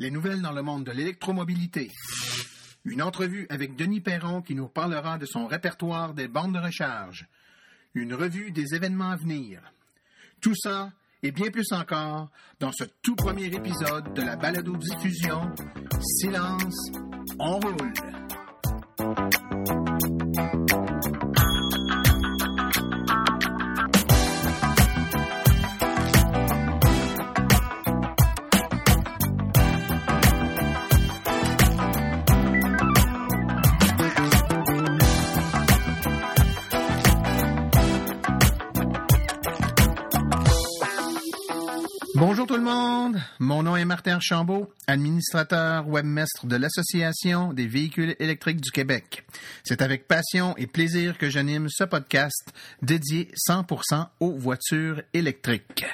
Les nouvelles dans le monde de l'électromobilité. Une entrevue avec Denis Perron qui nous parlera de son répertoire des bandes de recharge. Une revue des événements à venir. Tout ça et bien plus encore dans ce tout premier épisode de la balado-diffusion Silence, on roule. Mon nom est Martin Archambault, administrateur webmestre de l'Association des véhicules électriques du Québec. C'est avec passion et plaisir que j'anime ce podcast dédié 100% aux voitures électriques.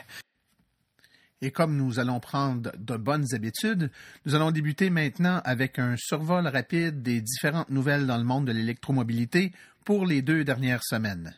Et comme nous allons prendre de bonnes habitudes, nous allons débuter maintenant avec un survol rapide des différentes nouvelles dans le monde de l'électromobilité pour les deux dernières semaines.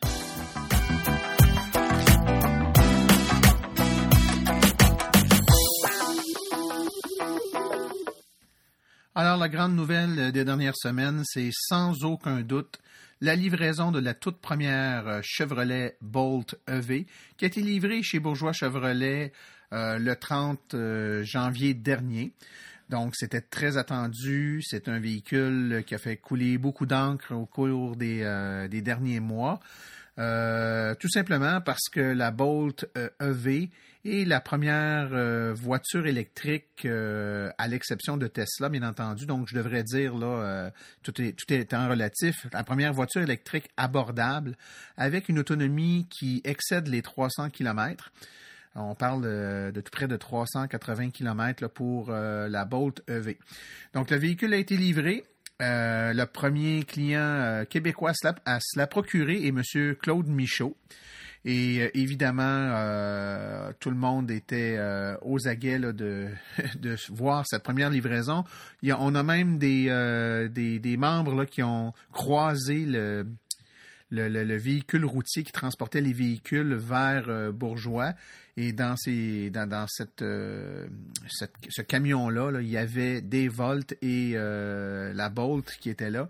Alors, la grande nouvelle des dernières semaines, c'est sans aucun doute la livraison de la toute première Chevrolet Bolt EV qui a été livrée chez Bourgeois Chevrolet euh, le 30 euh, janvier dernier. Donc, c'était très attendu. C'est un véhicule qui a fait couler beaucoup d'encre au cours des, euh, derniers mois. Euh, tout simplement parce que la Bolt EV est la première euh, voiture électrique, euh, à l'exception de Tesla, bien entendu. Donc, je devrais dire, là, tout, est, tout étant relatif, la première voiture électrique abordable avec une autonomie qui excède les 300 km. On parle de, tout près de 380 km pour la Bolt EV. Donc, le véhicule a été livré. Euh, le premier client euh, québécois à se la procurer est M. Claude Michaud. Et euh, évidemment, tout le monde était aux aguets de, de voir cette première livraison. Il y a, on a même des, des, membres là, qui ont croisé le, le, le, le, véhicule routier qui transportait les véhicules vers Bourgeois. Et dans, ces, dans, dans cette, euh, ce camion-là, là, il y avait des Volt et euh, la Bolt qui étaient là.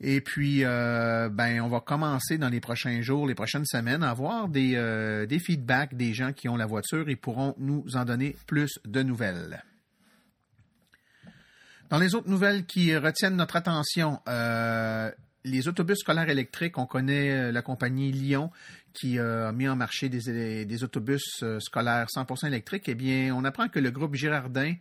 Et puis, euh, ben, on va commencer dans les prochains jours, les prochaines semaines, à avoir des, euh, des feedbacks des gens qui ont la voiture et pourront nous en donner plus de nouvelles. Dans les autres nouvelles qui retiennent notre attention, euh, les autobus scolaires électriques, on connaît la compagnie Lyon qui a mis en marché des, des autobus scolaires 100% électriques, eh bien, on apprend que le groupe Girardin,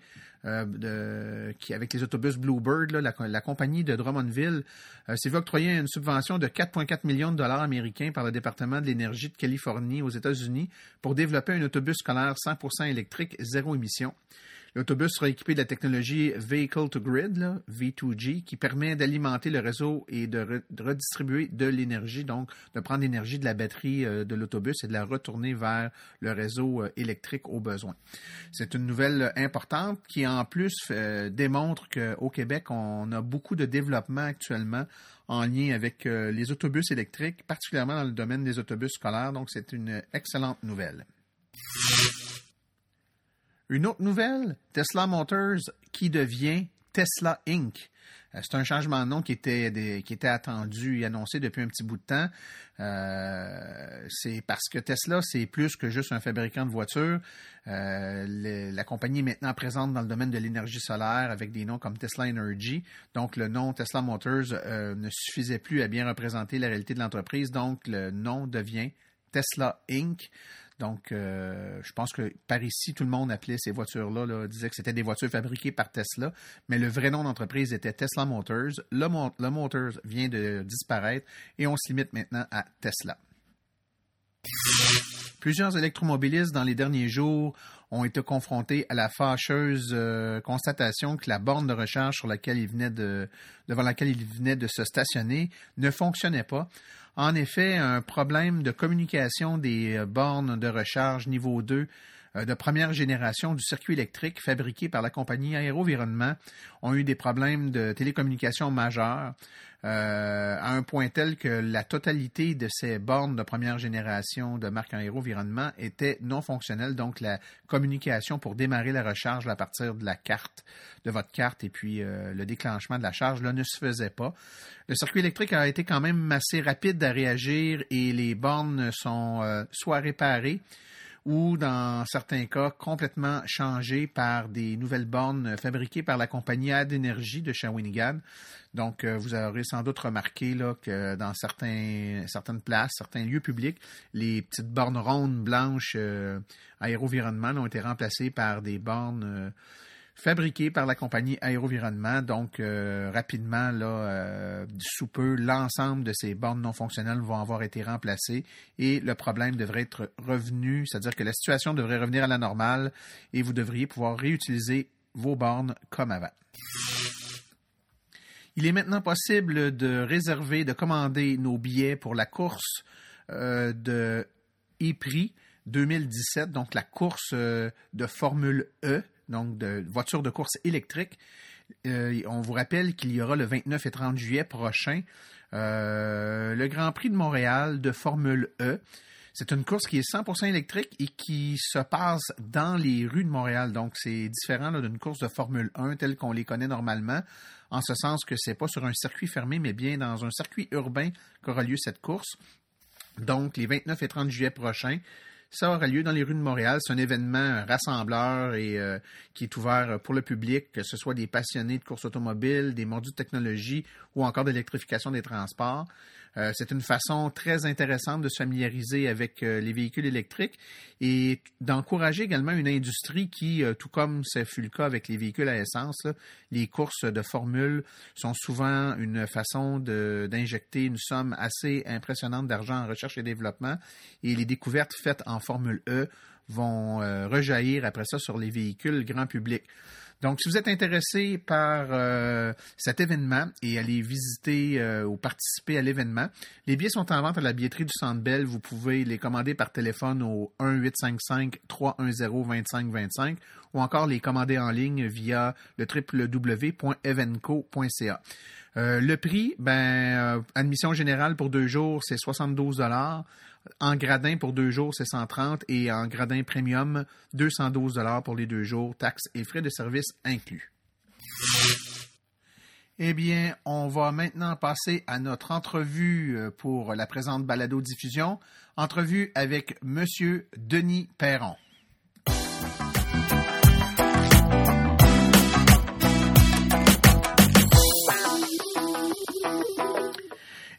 euh, avec les autobus Bluebird, la, compagnie de Drummondville, euh, s'est vu octroyer une subvention de 4,4 millions de dollars américains par le département de l'énergie de Californie aux États-Unis pour développer un autobus scolaire 100% électrique zéro émission. L'autobus sera équipé de la technologie Vehicle to Grid, là, V2G, qui permet d'alimenter le réseau et de, re de redistribuer de l'énergie, donc de prendre l'énergie de la batterie euh, de l'autobus et de la retourner vers le réseau euh, électrique au besoin. C'est une nouvelle importante qui, en plus, euh, démontre qu'au Québec, on a beaucoup de développement actuellement en lien avec euh, les autobus électriques, particulièrement dans le domaine des autobus scolaires. Donc, c'est une excellente nouvelle. Une autre nouvelle, Tesla Motors qui devient Tesla Inc. Euh, c'est un changement de nom qui était, attendu et annoncé depuis un petit bout de temps. Euh, c'est parce que Tesla, c'est plus que juste un fabricant de voitures. Euh, la compagnie est maintenant présente dans le domaine de l'énergie solaire avec des noms comme Tesla Energy. Donc, le nom Tesla Motors ne suffisait plus à bien représenter la réalité de l'entreprise. Donc, le nom devient Tesla Inc. Donc, euh, je pense que par ici, tout le monde appelait ces voitures-là, là, disait que c'était des voitures fabriquées par Tesla, mais le vrai nom d'entreprise était Tesla Motors. Le, le Motors vient de disparaître et on se limite maintenant à Tesla. Plusieurs électromobilistes dans les derniers jours ont été confrontés à la fâcheuse euh, constatation que la borne de recharge sur laquelle ils venaient de, devant laquelle ils venaient de se stationner ne fonctionnait pas. En effet, un problème de communication des bornes de recharge niveau 2 de première génération du circuit électrique fabriqué par la compagnie Aérovironnement ont eu des problèmes de télécommunication majeurs. Euh, à un point tel que la totalité de ces bornes de première génération de marque Aérovironnement était non fonctionnelle, donc la communication pour démarrer la recharge à partir de la carte, de votre carte, et puis euh, le déclenchement de la charge là, ne se faisait pas. Le circuit électrique a été quand même assez rapide à réagir et les bornes sont euh, soit réparées, ou dans certains cas complètement changées par des nouvelles bornes fabriquées par la compagnie Ad Energy de Shawinigan. Donc, euh, vous aurez sans doute remarqué là, que dans certains, certaines places, certains lieux publics, les petites bornes rondes blanches euh, aérovironnement ont été remplacées par des bornes euh, fabriquées par la compagnie Aérovironnement. Donc, rapidement, là, sous peu, l'ensemble de ces bornes non fonctionnelles vont avoir été remplacées et le problème devrait être revenu, c'est-à-dire que la situation devrait revenir à la normale et vous devriez pouvoir réutiliser vos bornes comme avant. Il est maintenant possible de réserver, de commander nos billets pour la course euh, de EPRI 2017, donc la course euh, de Formule E, donc de voiture de course électrique. Euh, on vous rappelle qu'il y aura le 29 et 30 juillet prochain le Grand Prix de Montréal de Formule E. C'est une course qui est 100% électrique et qui se passe dans les rues de Montréal. Donc, c'est différent d'une course de Formule 1 telle qu'on les connaît normalement, en ce sens que c'est pas sur un circuit fermé, mais bien dans un circuit urbain qu'aura lieu cette course. Donc, les 29 et 30 juillet prochains, ça aura lieu dans les rues de Montréal. C'est un événement rassembleur et euh, qui est ouvert pour le public, que ce soit des passionnés de course automobile, des mordus de technologie ou encore d'électrification des transports. Euh, c'est une façon très intéressante de se familiariser avec euh, les véhicules électriques et d'encourager également une industrie qui, euh, tout comme ce fut le cas avec les véhicules à essence, les courses de formule sont souvent une façon d'injecter une somme assez impressionnante d'argent en recherche et développement et les découvertes faites en Formule E vont rejaillir après ça sur les véhicules grand public. Donc, si vous êtes intéressé par euh, cet événement et allez visiter euh, ou participer à l'événement, les billets sont en vente à la billetterie du Centre Bell. Vous pouvez les commander par téléphone au 1-855-310-2525 ou encore les commander en ligne via le www.evenco.ca. Euh, le prix, ben, admission générale pour deux jours, c'est 72 dollars. En gradin pour deux jours, c'est 130 et en gradin premium, 212 dollars pour les deux jours, taxes et frais de service inclus. Eh bien, on va maintenant passer à notre entrevue euh, pour la présente balado-diffusion. Entrevue avec Monsieur Denis Perron.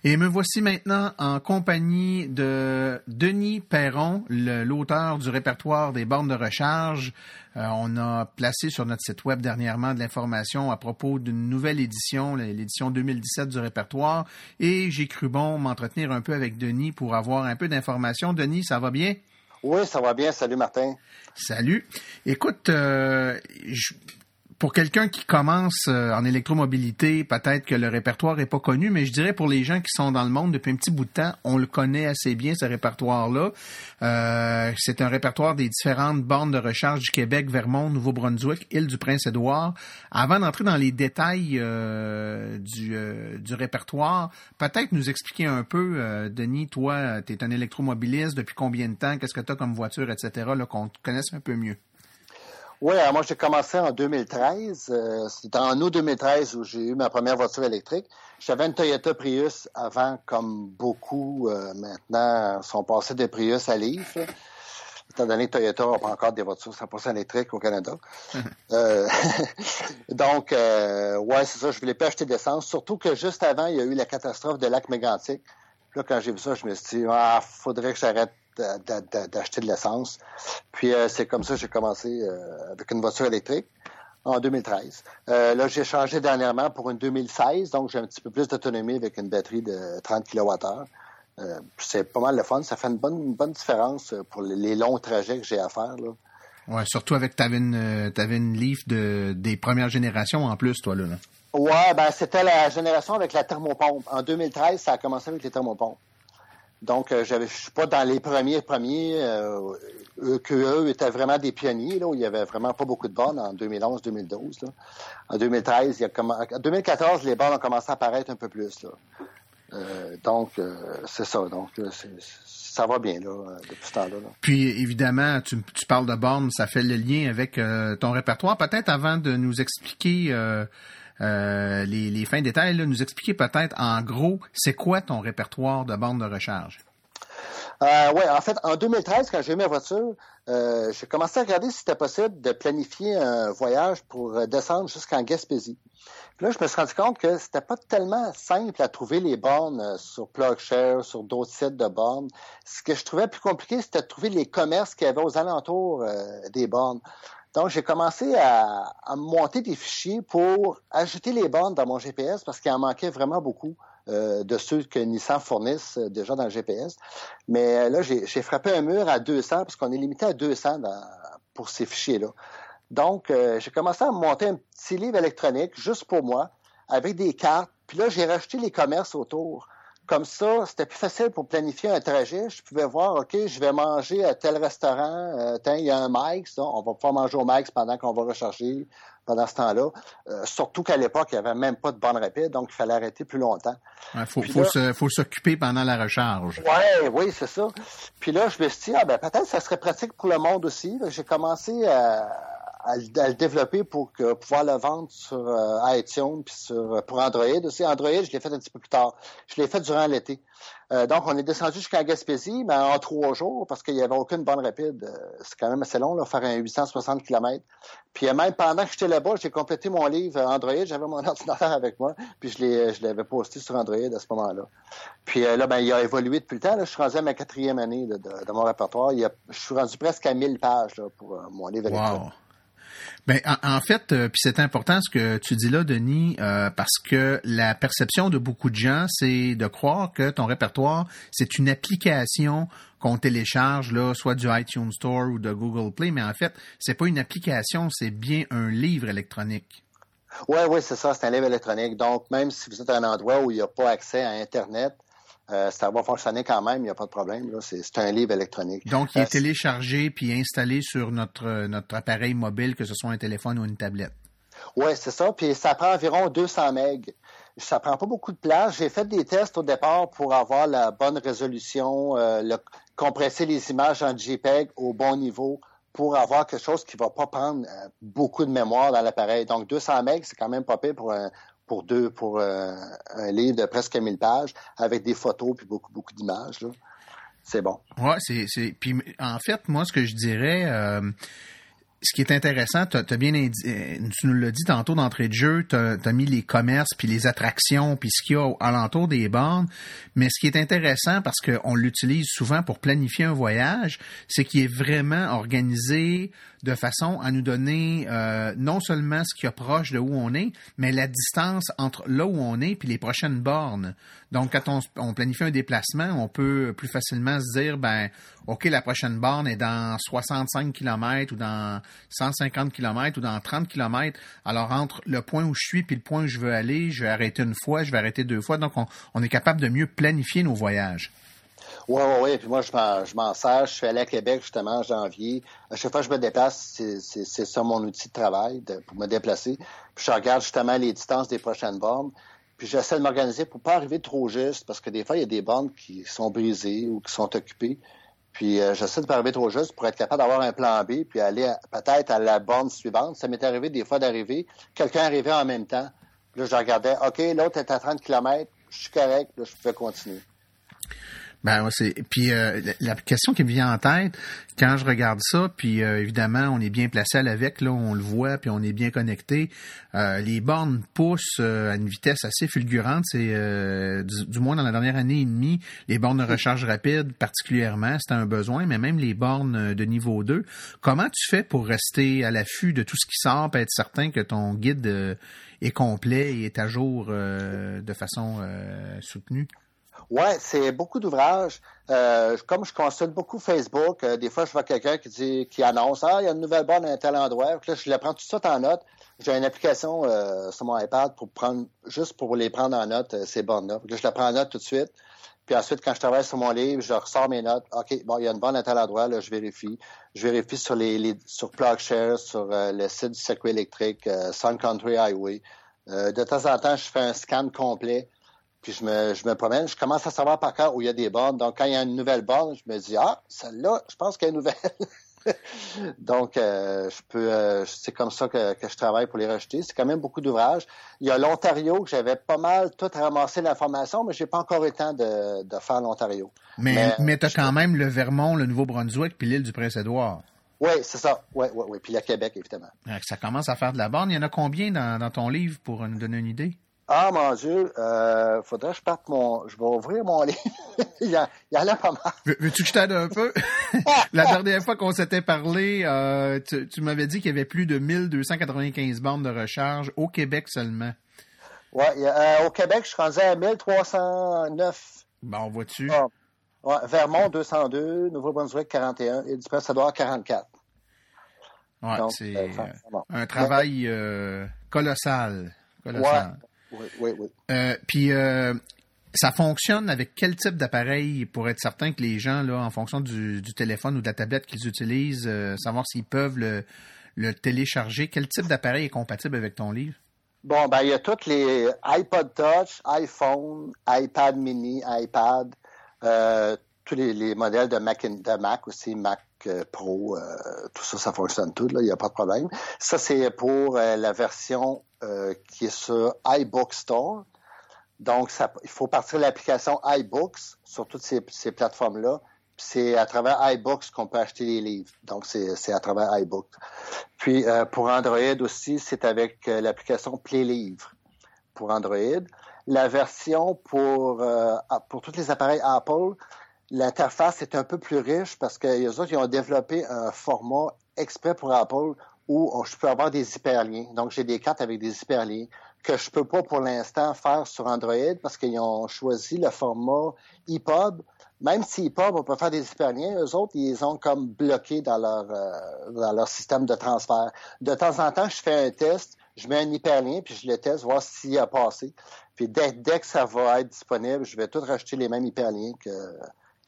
Et me voici maintenant en compagnie de Denis Perron, l'auteur du répertoire des bornes de recharge. Euh, on a placé sur notre site web dernièrement de l'information à propos d'une nouvelle édition, l'édition 2017 du répertoire. Et j'ai cru bon m'entretenir un peu avec Denis pour avoir un peu d'informations. Denis, ça va bien? Oui, ça va bien. Salut Martin. Salut. Écoute, euh, je, pour quelqu'un qui commence euh, en électromobilité, peut-être que le répertoire est pas connu, mais je dirais pour les gens qui sont dans le monde depuis un petit bout de temps, on le connaît assez bien ce répertoire-là. Euh, c'est un répertoire des différentes bornes de recharge du Québec, Vermont, Nouveau-Brunswick, île du Prince-Édouard. Avant d'entrer dans les détails euh, du, du répertoire, peut-être nous expliquer un peu, Denis, toi, tu es un électromobiliste, depuis combien de temps, qu'est-ce que tu as comme voiture, etc., qu'on te connaisse un peu mieux. Oui, moi j'ai commencé en 2013. Euh, C'était en août 2013 où j'ai eu ma première voiture électrique. J'avais une Toyota Prius avant, comme beaucoup euh, maintenant sont passés de Prius à Leaf. Étant donné que Toyota n'a pas encore des voitures 100% électriques au Canada. euh, donc, euh, ouais, c'est ça, je voulais pas acheter d'essence. Surtout que juste avant, il y a eu la catastrophe de lac mégantic. Là, quand j'ai vu ça, je me suis dit, ah, faudrait que j'arrête d'acheter de l'essence. Puis euh, c'est comme ça que j'ai commencé euh, avec une voiture électrique en 2013. Euh, là, j'ai changé dernièrement pour une 2016, donc j'ai un petit peu plus d'autonomie avec une batterie de 30 kWh. c'est pas mal le fun. Ça fait une bonne, bonne différence pour les, longs trajets que j'ai à faire. Là. Ouais, surtout avec t'avais une avais une Leaf de des premières générations en plus, toi là. là. Ouais, ben c'était la génération avec la thermopompe. En 2013, ça a commencé avec les thermopompes. Donc, euh, je suis pas dans les premiers premiers euh, eux étaient vraiment des pionniers, là, où il y avait vraiment pas beaucoup de bornes en 2011-2012. En 2013, il y a en 2014, les bornes ont commencé à apparaître un peu plus. Là. Euh, donc, euh, c'est ça. Donc, ça va bien là, depuis ce temps-là. Puis, évidemment, tu, parles de bornes, ça fait le lien avec ton répertoire. Peut-être avant de nous expliquer... les, les, fins détails, nous expliquer peut-être en gros, c'est quoi ton répertoire de bornes de recharge? Euh, oui, en fait, en 2013, quand j'ai eu ma voiture, euh, j'ai commencé à regarder si c'était possible de planifier un voyage pour euh, descendre jusqu'en Gaspésie. Puis là, je me suis rendu compte que c'était pas tellement simple à trouver les bornes euh, sur PlugShare, sur d'autres sites de bornes. Ce que je trouvais plus compliqué, c'était de trouver les commerces qu'il y avait aux alentours des bornes. Donc, j'ai commencé à, monter des fichiers pour ajouter les bornes dans mon GPS parce qu'il en manquait vraiment beaucoup. Euh, de ceux que Nissan fournissent euh, déjà dans le GPS. Mais euh, là, j'ai frappé un mur à 200 parce qu'on est limité à 200 pour ces fichiers-là. Donc, j'ai commencé à monter un petit livre électronique juste pour moi avec des cartes. Puis là, j'ai rajouté les commerces autour. Comme ça, c'était plus facile pour planifier un trajet. Je pouvais voir, OK, je vais manger à tel restaurant. Euh, il y a un Mike's. On va pouvoir manger au Mike's pendant qu'on va recharger pendant ce temps-là. Euh, surtout qu'à l'époque, il n'y avait même pas de bande rapide, donc il fallait arrêter plus longtemps. Il faut, s'occuper pendant la recharge. Ouais, oui, c'est ça. Puis là, je me suis dit, ah, ben, peut-être que ça serait pratique pour le monde aussi. J'ai commencé à à, le développer pour que, pouvoir le vendre sur euh, iTunes puis sur euh, pour Android aussi. Android, je l'ai fait un petit peu plus tard. Je l'ai fait durant l'été. Euh, donc, on est descendu jusqu'à Gaspésie, mais en trois jours, parce qu'il n'y avait aucune bonne rapide. c'est quand même assez long, là, faire un 860 km. Puis même pendant que j'étais là-bas, j'ai complété mon livre Android. J'avais mon ordinateur avec moi, puis je l'avais posté sur Android à ce moment-là. Puis là, ben, il a évolué depuis le temps. Là. Je suis rendu à ma quatrième année de, mon répertoire. Il je suis rendu presque à 1000 pages là, pour mon livre wow. Ben, en, fait, euh, puis c'est important ce que tu dis là, Denis, euh, parce que la perception de beaucoup de gens, c'est de croire que ton répertoire, c'est une application qu'on télécharge là, soit du iTunes Store ou de Google Play, mais en fait, c'est pas une application, c'est bien un livre électronique. Oui, oui, c'est ça, c'est un livre électronique. Donc, même si vous êtes à un endroit où il n'y a pas accès à Internet, euh, ça va fonctionner quand même, il n'y a pas de problème. C'est un livre électronique. Donc, il est euh, téléchargé puis installé sur notre, notre appareil mobile, que ce soit un téléphone ou une tablette. Oui, c'est ça. Puis ça prend environ 200 MB. Ça prend pas beaucoup de place. J'ai fait des tests au départ pour avoir la bonne résolution, euh, le, compresser les images en JPEG au bon niveau pour avoir quelque chose qui va pas prendre beaucoup de mémoire dans l'appareil. Donc 200 MB, c'est quand même pas pire pour un, pour deux pour euh, un livre de presque 1000 pages avec des photos puis beaucoup beaucoup d'images C'est bon. C'est c'est puis en fait moi ce que je dirais euh, ce qui est intéressant, tu as, bien euh, tu nous l'as dit tantôt d'entrée de jeu, tu as, mis les commerces, puis les attractions, puis ce qu'il y a alentour des bornes. Mais ce qui est intéressant, parce qu'on l'utilise souvent pour planifier un voyage, c'est qu'il est vraiment organisé de façon à nous donner euh, non seulement ce qui approche de où on est, mais la distance entre là où on est puis les prochaines bornes. Donc, quand on, planifie un déplacement, on peut plus facilement se dire, ben, OK, la prochaine borne est dans 65 km ou dans 150 km ou dans 30 km. Alors, entre le point où je suis puis le point où je veux aller, je vais arrêter une fois, je vais arrêter deux fois. Donc, on, on est capable de mieux planifier nos voyages. Oui, oui, oui. Puis moi, je m'en sers. Je suis allé à Québec, justement, en janvier. À chaque fois que je me déplace, c'est ça mon outil de travail pour me déplacer. Puis je regarde justement les distances des prochaines bornes. Puis j'essaie de m'organiser pour pas arriver trop juste, parce que des fois, il y a des bornes qui sont brisées ou qui sont occupées. Puis euh, j'essaie de pas arriver trop juste pour être capable d'avoir un plan B, puis aller peut-être à la borne suivante. Ça m'est arrivé des fois d'arriver, quelqu'un arrivait en même temps. Puis là, je regardais, OK, l'autre est à 30 km, je suis correct, là, je pouvais continuer. Ben c'est puis euh, la question qui me vient en tête quand je regarde ça, puis euh, évidemment on est bien placé à l'avec là, on le voit, puis on est bien connecté. Euh, les bornes poussent à une vitesse assez fulgurante. C'est du, moins dans la dernière année et demie, les bornes de recharge rapide particulièrement, c'est un besoin, mais même les bornes de niveau 2. Comment tu fais pour rester à l'affût de tout ce qui sort, pour être certain que ton guide est complet et est à jour de façon soutenue? Ouais, c'est beaucoup d'ouvrages. Euh, comme je consulte beaucoup Facebook, euh, des fois je vois quelqu'un qui dit, qui annonce, ah, il y a une nouvelle borne à un tel endroit. Là, je la prends tout ça en note. J'ai une application euh, sur mon iPad pour prendre, juste pour les prendre en note ces bornes-là. Là, je la prends en note tout de suite. Puis ensuite, quand je travaille sur mon livre, je ressors mes notes. OK, bon, il y a une bonne à tel endroit, là, je vérifie. Je vérifie sur les, sur PlugShare, sur euh, le site du circuit électrique, euh, Sun Country Highway. Euh, de temps en temps, je fais un scan complet, puis je me, je me promène. Je commence à savoir par cœur où il y a des bornes. Donc, quand il y a une nouvelle borne, je me dis, ah, celle-là, je pense qu'elle est nouvelle. Donc, euh, je peux, euh, c'est comme ça que, je travaille pour les rejeter. C'est quand même beaucoup d'ouvrages. Il y a l'Ontario que j'avais pas mal tout ramassé l'information, mais j'ai pas encore eu le temps de, faire l'Ontario. Mais, mais, tu as quand même le Vermont, le Nouveau-Brunswick, puis l'île du Prince-Édouard. Oui, c'est ça. Oui, oui, oui. Puis le Québec, évidemment. Ça commence à faire de la borne. Il y en a combien dans ton livre pour nous donner une idée? Ah, mon Dieu, euh, faudrait que je parte mon... Je vais ouvrir mon livre. il, y a, il y en a pas mal. Veux-tu que je t'aide un peu? La dernière fois qu'on s'était parlé, euh, tu, m'avais dit qu'il y avait plus de 1295 bandes de recharge au Québec seulement. Oui, euh, au Québec, je suis rendu à 1309. Bon, vois-tu? Ah, ouais, Vermont, 202, Nouveau-Brunswick, 41, et du Prince-Édouard, 44. Ouais, c'est euh, un travail colossal. colossal. Oui, oui, oui. Euh, puis, euh, ça fonctionne avec quel type d'appareil pour être certain que les gens, là, en fonction du, téléphone ou de la tablette qu'ils utilisent, euh, savoir s'ils peuvent le, télécharger? Quel type d'appareil est compatible avec ton livre? Bon, ben, il y a toutes les iPod Touch, iPhone, iPad mini, iPad, tous les, modèles de Mac, de Mac aussi, Mac Pro, tout ça, ça fonctionne tout, il n'y a pas de problème. Ça, c'est pour la version euh, qui est sur iBook Store. Donc, il faut partir de l'application iBooks sur toutes ces, plateformes-là. C'est à travers iBooks qu'on peut acheter les livres. Donc, c'est à travers iBooks. Puis, euh, pour Android aussi, c'est avec euh, l'application PlayLivre pour Android. La version pour, pour tous les appareils Apple, l'interface est un peu plus riche parce que autres, ils ont développé un format exprès pour Apple où je peux avoir des hyperliens. Donc, j'ai des cartes avec des hyperliens que je peux pas pour l'instant faire sur Android parce qu'ils ont choisi le format EPUB. Même si EPUB, on peut faire des hyperliens, eux autres, ils ont comme bloqué dans leur, euh, dans leur système de transfert. De temps en temps, je fais un test, je mets un hyperlien, puis je le teste, voir s'il a passé. Puis dès, dès que ça va être disponible, je vais tout racheter les mêmes hyperliens que,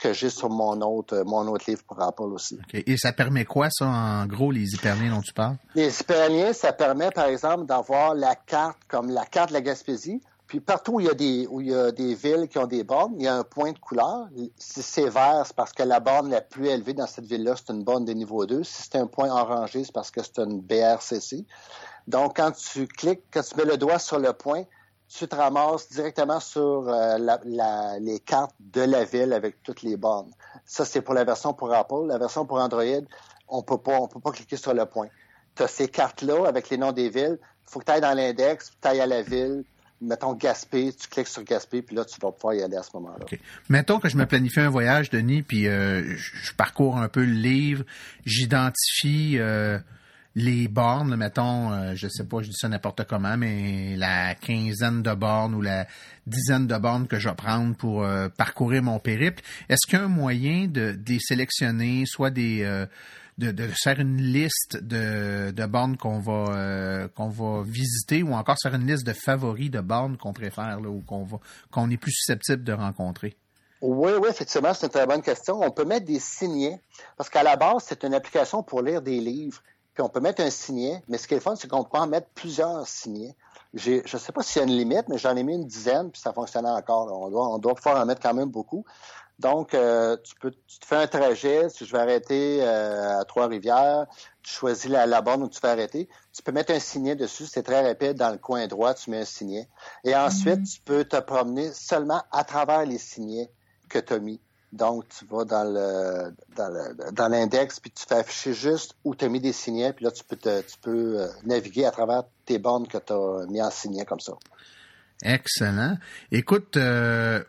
que j'ai sur mon autre, mon autre livre pour Apple aussi. Et ça permet quoi, ça, en gros, les hyperliens dont tu parles? Les hyperliens, ça permet, par exemple, d'avoir la carte, comme la carte de la Gaspésie, puis partout où il y a des où il y a des villes qui ont des bornes, il y a un point de couleur. Si c'est vert, c'est parce que la borne la plus élevée dans cette ville-là, c'est une borne de niveau 2. Si c'est un point orangé, c'est parce que c'est une BRCC. Donc, quand tu cliques, quand tu mets le doigt sur le point, tu te ramasses directement sur euh, les cartes de la ville avec toutes les bornes. Ça, c'est pour la version pour Apple. La version pour Android, on peut pas, on peut pas cliquer sur le point. Tu as ces cartes-là avec les noms des villes. Il faut que tu ailles dans l'index, tu ailles à la ville, mettons Gaspé, tu cliques sur Gaspé, puis là, tu vas pouvoir y aller à ce moment-là. Mettons que je me planifie un voyage, Denis, puis euh, je parcours un peu le livre, j'identifie... Euh, les bornes, mettons, euh, je sais pas, je dis ça n'importe comment, mais la quinzaine de bornes ou la dizaine de bornes que je vais prendre pour euh, parcourir mon périple, est-ce qu'il y a un moyen de, sélectionner, soit euh, de, faire une liste de, bornes qu'on va qu'on va visiter ou encore faire une liste de favoris de bornes qu'on préfère ou qu'on va est plus susceptible de rencontrer? Oui, oui, effectivement, c'est une très bonne question. On peut mettre des signets, parce qu'à la base, c'est une application pour lire des livres on peut mettre un signet, mais ce qui est le fun, c'est qu'on peut en mettre plusieurs signets. Je ne sais pas s'il y a une limite, mais j'en ai mis une dizaine, puis ça fonctionnait encore. On doit, on doit pouvoir en mettre quand même beaucoup. Donc, euh, tu peux, tu te fais un trajet. Si je vais arrêter euh, à Trois-Rivières, tu choisis la, la borne où tu vas arrêter. Tu peux mettre un signet dessus. C'est très rapide. Dans le coin droit, tu mets un signet. Et ensuite, mm-hmm. tu peux te promener seulement à travers les signets que tu as mis. Donc, tu vas dans le dans l'index, puis tu fais afficher juste où tu as mis des signets, puis là, tu peux tu peux euh, naviguer à travers tes bornes que tu as mis en signet comme ça. Excellent. Écoute, euh,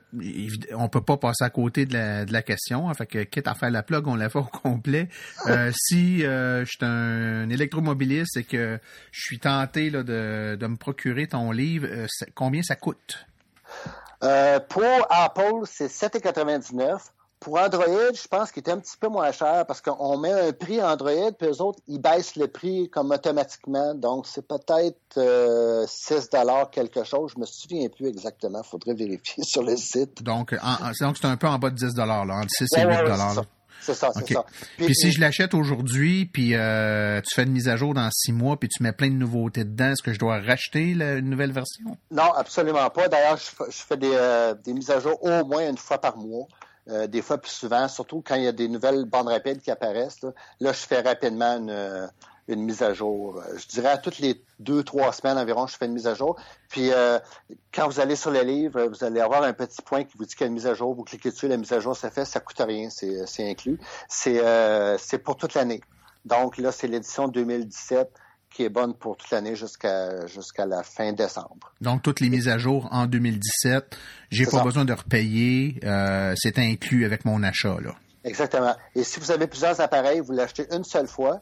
on peut pas passer à côté de la, de la question. Hein, fait que quitte à faire la plug, on la fait au complet. Euh, si euh, je suis un, électromobiliste et que je suis tenté là, de, de me procurer ton livre, combien ça coûte? Euh, pour Apple, c'est 7,99. Pour Android, je pense qu'il est un petit peu moins cher parce qu'on met un prix Android, puis eux autres, ils baissent le prix comme automatiquement. Donc, c'est peut-être euh, 6 quelque chose. Je me souviens plus exactement. faudrait vérifier sur le site. Donc, c'est un peu en bas de 10 là, entre 6 et 8 dollars. C'est ça, c'est ça. Puis, si je l'achète aujourd'hui, puis euh, tu fais une mise à jour dans six mois, puis tu mets plein de nouveautés dedans, est-ce que je dois racheter la, une nouvelle version? Non, absolument pas. D'ailleurs, je, fais des, euh, des mises à jour au moins une fois par mois. Euh, des fois plus souvent, surtout quand il y a des nouvelles bandes rapides qui apparaissent. Là, je fais rapidement une, une, mise à jour. Euh, je dirais à toutes les deux, trois semaines environ, je fais une mise à jour. Puis quand vous allez sur le livre, vous allez avoir un petit point qui vous dit qu'il y a une mise à jour. Vous cliquez dessus, la mise à jour, ça fait, ça coûte rien, c'est inclus. C'est pour toute l'année. Donc là, c'est l'édition 2017 qui est bonne pour toute l'année jusqu'à jusqu'à la fin décembre. Donc toutes les mises à jour en 2017, j'ai pas besoin de repayer, euh, c'est inclus avec mon achat là. Exactement. Et si vous avez plusieurs appareils, vous l'achetez une seule fois.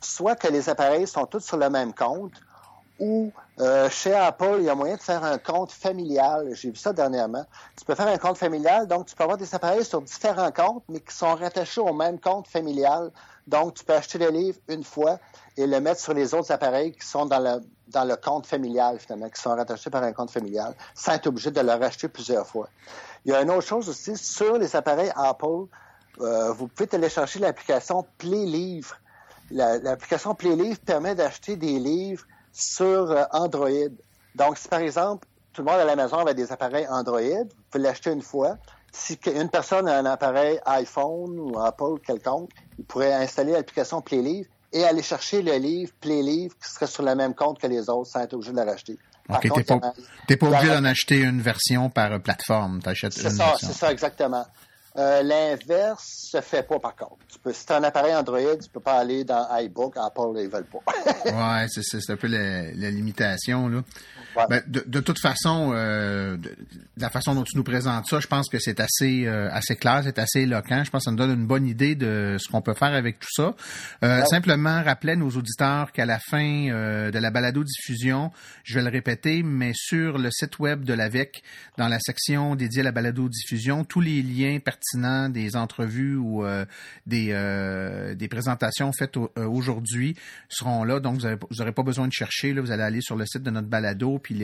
Soit que les appareils sont tous sur le même compte, ou euh, chez Apple, il y a moyen de faire un compte familial. J'ai vu ça dernièrement. Tu peux faire un compte familial, donc tu peux avoir des appareils sur différents comptes, mais qui sont rattachés au même compte familial. Donc, tu peux acheter le livre une fois et le mettre sur les autres appareils qui sont dans le, dans le compte familial, finalement, qui sont rattachés par un compte familial, sans être obligé de le racheter plusieurs fois. Il y a une autre chose aussi, sur les appareils Apple, euh, vous pouvez télécharger l'application Play Livre. L'application Play Livre permet d'acheter des livres sur euh, Android. Donc, si par exemple, tout le monde à la maison avait des appareils Android, vous pouvez l'acheter une fois. Si une personne a un appareil iPhone ou Apple quelconque, il pourrait installer l'application Play et aller chercher le livre Play qui serait sur le même compte que les autres sans être obligé de l'acheter. OK, t'es pas, pas obligé d'en acheter une version par plateforme, t'achètes une ça, C'est ça, exactement. Euh, l'inverse se fait pas par contre. Tu peux, si tu as un appareil Android, tu peux pas aller dans iBook, Apple, ils veulent pas. ouais, c'est un peu la, la limitation. Là. Ben, de, de, toute façon, euh, de, la façon dont tu nous présentes ça, je pense que c'est assez euh, assez clair, c'est assez éloquent. Je pense que ça nous donne une bonne idée de ce qu'on peut faire avec tout ça. Simplement rappeler à nos auditeurs qu'à la fin de la balado-diffusion, je vais le répéter, mais sur le site web de l'AVEC, dans la section dédiée à la balado-diffusion, tous les liens pertinents des entrevues ou des, des présentations faites aujourd'hui seront là. Donc, vous n'aurez pas besoin de chercher. Là, vous allez aller sur le site de notre balado puis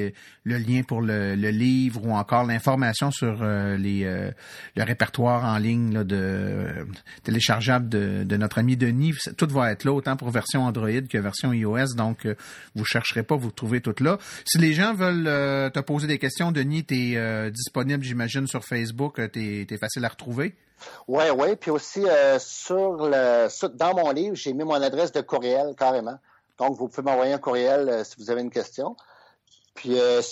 le, lien pour le, livre ou encore l'information sur euh, les, euh, le répertoire en ligne là, de euh, téléchargeable de, notre ami Denis. Tout va être là, autant pour version Android que version iOS. Donc, vous chercherez pas, vous trouvez tout là. Si les gens veulent te poser des questions, Denis, tu es disponible, j'imagine, sur Facebook. Tu es, facile à retrouver. Oui, oui. Puis aussi, sur le, dans mon livre, j'ai mis mon adresse de courriel carrément. Donc, vous pouvez m'envoyer un courriel si vous avez une question. Puis euh,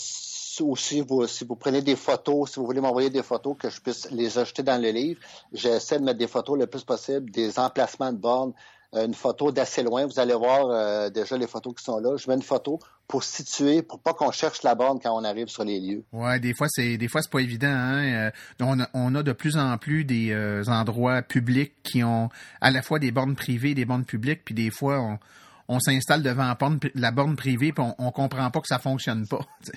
aussi, vous, si vous prenez des photos, si vous voulez m'envoyer des photos, que je puisse les ajouter dans le livre, j'essaie de mettre des photos le plus possible, des emplacements de bornes, euh, une photo d'assez loin. Vous allez voir euh, déjà les photos qui sont là. Je mets une photo pour situer, pour pas qu'on cherche la borne quand on arrive sur les lieux. Ouais, des fois c'est des fois c'est pas évident. Hein? On, a, on, a, de plus en plus des endroits publics qui ont à la fois des bornes privées, des bornes publiques, puis des fois on on s'installe devant la borne, privée puis on, on comprend pas que ça fonctionne pas.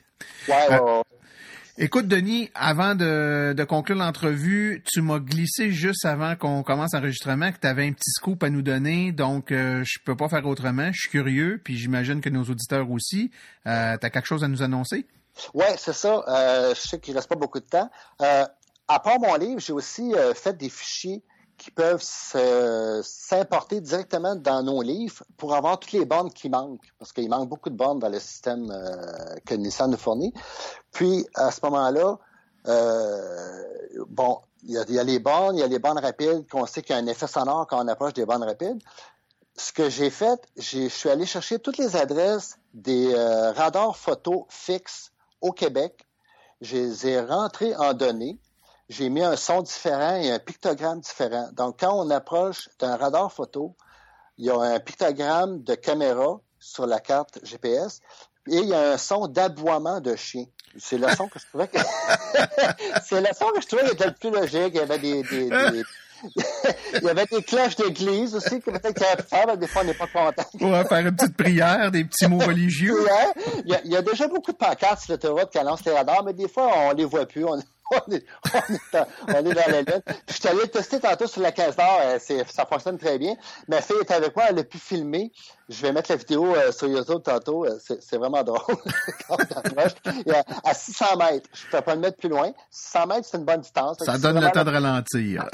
Euh, écoute, Denis, avant de, conclure l'entrevue, tu m'as glissé juste avant qu'on commence l'enregistrement que tu avais un petit scoop à nous donner, donc euh, je peux pas faire autrement. Je suis curieux, puis j'imagine que nos auditeurs aussi. Euh, tu as quelque chose à nous annoncer? Oui, c'est ça. je sais qu'il reste pas beaucoup de temps. à part mon livre, j'ai aussi fait des fichiers qui peuvent s'importer directement dans nos livres pour avoir toutes les bornes qui manquent, parce qu'il manque beaucoup de bornes dans le système euh, que Nissan nous fournit. Puis, à ce moment-là, euh, bon, il y, a, les bornes, il y a les bornes rapides, qu'on sait qu'il y a un effet sonore quand on approche des bornes rapides. Ce que j'ai fait, je suis allé chercher toutes les adresses des euh, radars photo fixes au Québec. Je les ai rentrées en données j'ai mis un son différent et un pictogramme différent. Donc, quand on approche d'un radar photo, il y a un pictogramme de caméra sur la carte GPS et il y a un son d'aboiement de chien. C'est le son que je trouvais que... c'est le son que je trouvais qui était le plus logique. Il y avait des, des, des... il y avait des cloches d'église aussi que peut-être qu'il y avait faire, mais des fois on n'est pas content. Pour faire une petite prière, des petits mots religieux. Il y, a, il y a déjà beaucoup de pancartes sur l'autoroute qui annoncent les radars, mais des fois on les voit plus. On... on, est, on, est dans la lune. je suis allé tester tantôt sur la 15 d'or, euh, ça fonctionne très bien. Ma fille est avec moi, elle a pu filmer. Je vais mettre la vidéo euh, sur YouTube tantôt. Euh, c'est vraiment drôle. à 600 mètres, je ne peux pas le mettre plus loin. 600 mètres, c'est une bonne distance. Ça donne le temps de ralentir.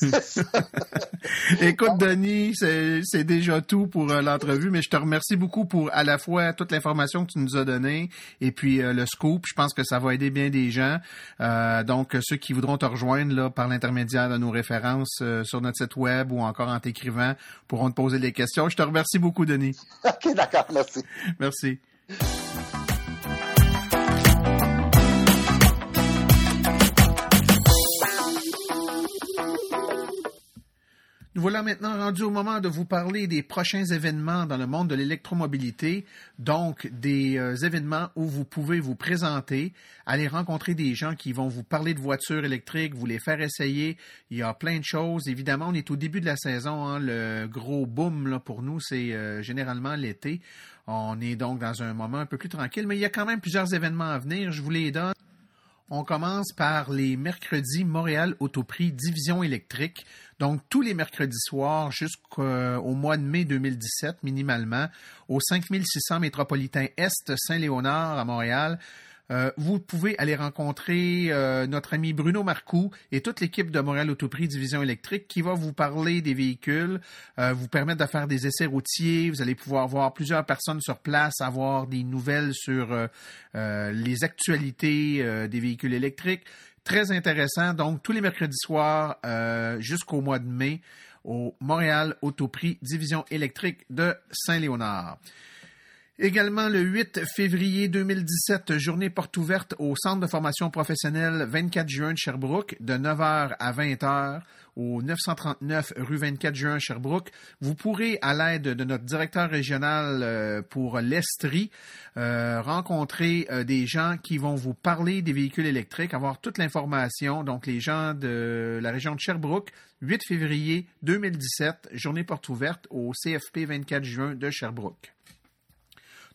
Écoute, Denis, c'est déjà tout pour l'entrevue, mais je te remercie beaucoup pour à la fois toute l'information que tu nous as donnée et puis le scoop. Je pense que ça va aider bien des gens. Euh, donc, ceux qui voudront te rejoindre là, par l'intermédiaire de nos références euh, sur notre site web ou encore en t'écrivant pourront te poser des questions. Je te remercie beaucoup, Denis. OK, d'accord. Merci. Merci. Nous voilà maintenant rendus au moment de vous parler des prochains événements dans le monde de l'électromobilité, donc des euh, événements où vous pouvez vous présenter, aller rencontrer des gens qui vont vous parler de voitures électriques, vous les faire essayer. Il y a plein de choses. Évidemment, on est au début de la saison. Hein. Le gros boom pour nous, c'est euh, généralement l'été. On est donc dans un moment un peu plus tranquille, mais il y a quand même plusieurs événements à venir. Je vous les donne. On commence par les mercredis Montréal Autoprix Division électrique. Donc, tous les mercredis soirs jusqu'au mois de mai 2017, minimalement, au 5600 métropolitain Est Saint-Léonard à Montréal. Euh, vous pouvez aller rencontrer euh, notre ami Bruno Marcoux et toute l'équipe de Montréal Autoprix Division électrique qui va vous parler des véhicules, euh, vous permettre de faire des essais routiers. Vous allez pouvoir voir plusieurs personnes sur place, avoir des nouvelles sur les actualités des véhicules électriques. Très intéressant. Donc, tous les mercredis soirs jusqu'au mois de mai au Montréal Autoprix Division électrique de Saint-Léonard. Également le 8 février 2017, journée porte ouverte au Centre de formation professionnelle 24 juin de Sherbrooke de 9h à 20h au 939 rue 24 juin Sherbrooke. Vous pourrez, à l'aide de notre directeur régional euh, pour l'Estrie, euh, rencontrer euh, des gens qui vont vous parler des véhicules électriques, avoir toute l'information. Donc, les gens de la région de Sherbrooke, 8 février 2017, journée porte ouverte au CFP 24 juin de Sherbrooke.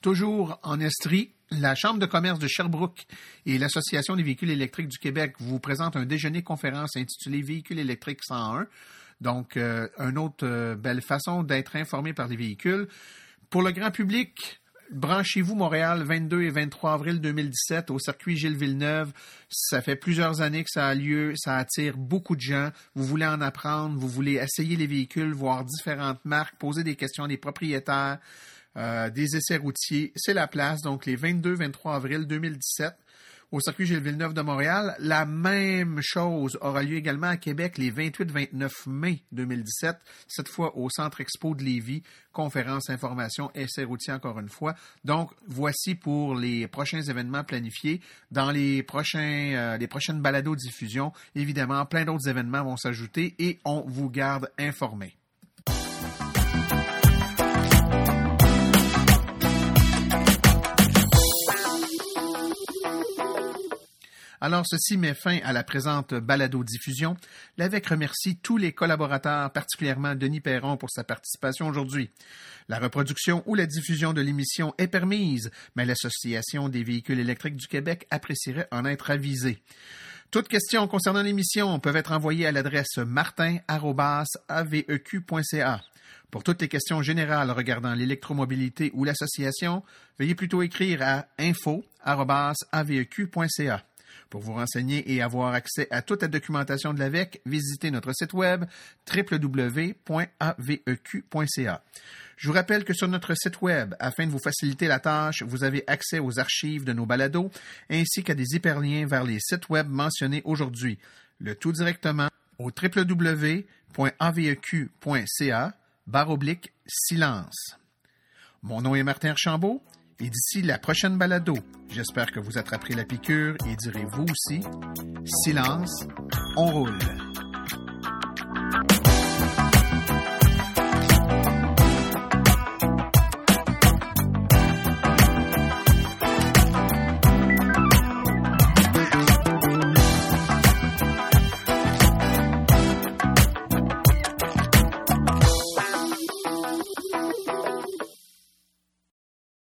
Toujours en Estrie, la Chambre de commerce de Sherbrooke et l'Association des véhicules électriques du Québec vous présentent un déjeuner-conférence intitulé Véhicules électriques 101. Donc, euh, une autre euh, belle façon d'être informé par les véhicules. Pour le grand public, Branchez-vous Montréal, 22 et 23 avril 2017 au circuit Gilles Villeneuve. Ça fait plusieurs années que ça a lieu, ça attire beaucoup de gens. Vous voulez en apprendre, vous voulez essayer les véhicules, voir différentes marques, poser des questions à des propriétaires. Euh, des essais routiers. C'est la place, donc les 22-23 avril 2017 au circuit Gilles Villeneuve de Montréal. La même chose aura lieu également à Québec les 28-29 mai 2017, cette fois au Centre Expo de Lévis, conférence, information, essais routiers encore une fois. Donc, voici pour les prochains événements planifiés. Dans les, prochains, euh, les prochaines balados diffusion, évidemment, plein d'autres événements vont s'ajouter et on vous garde informés. Alors, ceci met fin à la présente balado-diffusion. L'AVEC remercie tous les collaborateurs, particulièrement Denis Perron pour sa participation aujourd'hui. La reproduction ou la diffusion de l'émission est permise, mais l'Association des véhicules électriques du Québec apprécierait en être avisée. Toutes questions concernant l'émission peuvent être envoyées à l'adresse martin.aveq.ca. Pour toutes les questions générales regardant l'électromobilité ou l'association, veuillez plutôt écrire à info.aveq.ca. Pour vous renseigner et avoir accès à toute la documentation de l'AVEC, visitez notre site web www.aveq.ca. Je vous rappelle que sur notre site web, afin de vous faciliter la tâche, vous avez accès aux archives de nos balados ainsi qu'à des hyperliens vers les sites web mentionnés aujourd'hui. Le tout directement au www.aveq.ca barre oblique silence. Mon nom est Martin Archambault et d'ici la prochaine balado, j'espère que vous attraperez la piqûre et direz vous aussi, silence, on roule.